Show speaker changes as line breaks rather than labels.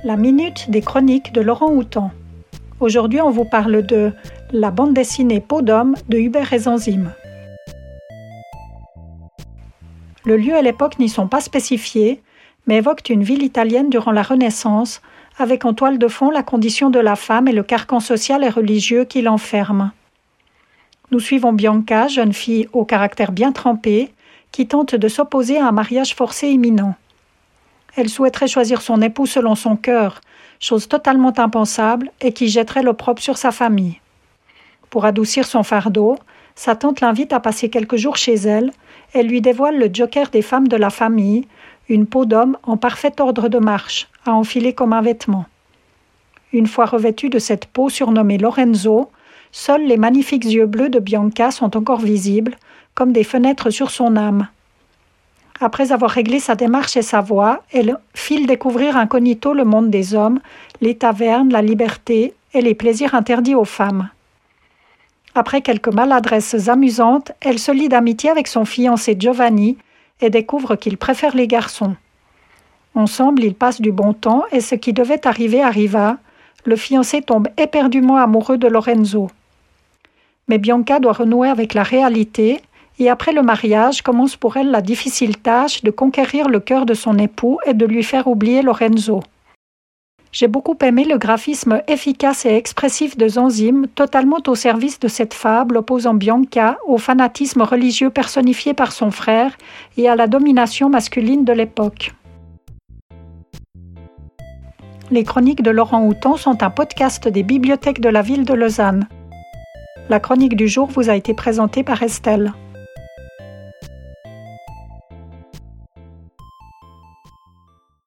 La minute des chroniques de Laurent Houtan. Aujourd'hui, on vous parle de la bande dessinée Peau d'homme de Hubert Zenzim. Le lieu et l'époque n'y sont pas spécifiés, mais évoquent une ville italienne durant la Renaissance, avec en toile de fond la condition de la femme et le carcan social et religieux qui l'enferme. Nous suivons Bianca, jeune fille au caractère bien trempé, qui tente de s'opposer à un mariage forcé imminent. Elle souhaiterait choisir son époux selon son cœur, chose totalement impensable et qui jetterait l'opprobre sur sa famille. Pour adoucir son fardeau, sa tante l'invite à passer quelques jours chez elle et lui dévoile le joker des femmes de la famille, une peau d'homme en parfait ordre de marche, à enfiler comme un vêtement. Une fois revêtue de cette peau surnommée Lorenzo, seuls les magnifiques yeux bleus de Bianca sont encore visibles, comme des fenêtres sur son âme. Après avoir réglé sa démarche et sa voix, elle file découvrir incognito le monde des hommes, les tavernes, la liberté et les plaisirs interdits aux femmes. Après quelques maladresses amusantes, elle se lie d'amitié avec son fiancé Giovanni et découvre qu'il préfère les garçons. Ensemble, ils passent du bon temps et ce qui devait arriver arriva. Le fiancé tombe éperdument amoureux de Lorenzo. Mais Bianca doit renouer avec la réalité et après le mariage commence pour elle la difficile tâche de conquérir le cœur de son époux et de lui faire oublier Lorenzo. J'ai beaucoup aimé le graphisme efficace et expressif de Zanzim, totalement au service de cette fable opposant Bianca au fanatisme religieux personnifié par son frère et à la domination masculine de l'époque. Les chroniques de Laurent Houton sont un podcast des bibliothèques de la ville de Lausanne. La chronique du jour vous a été présentée par Estelle.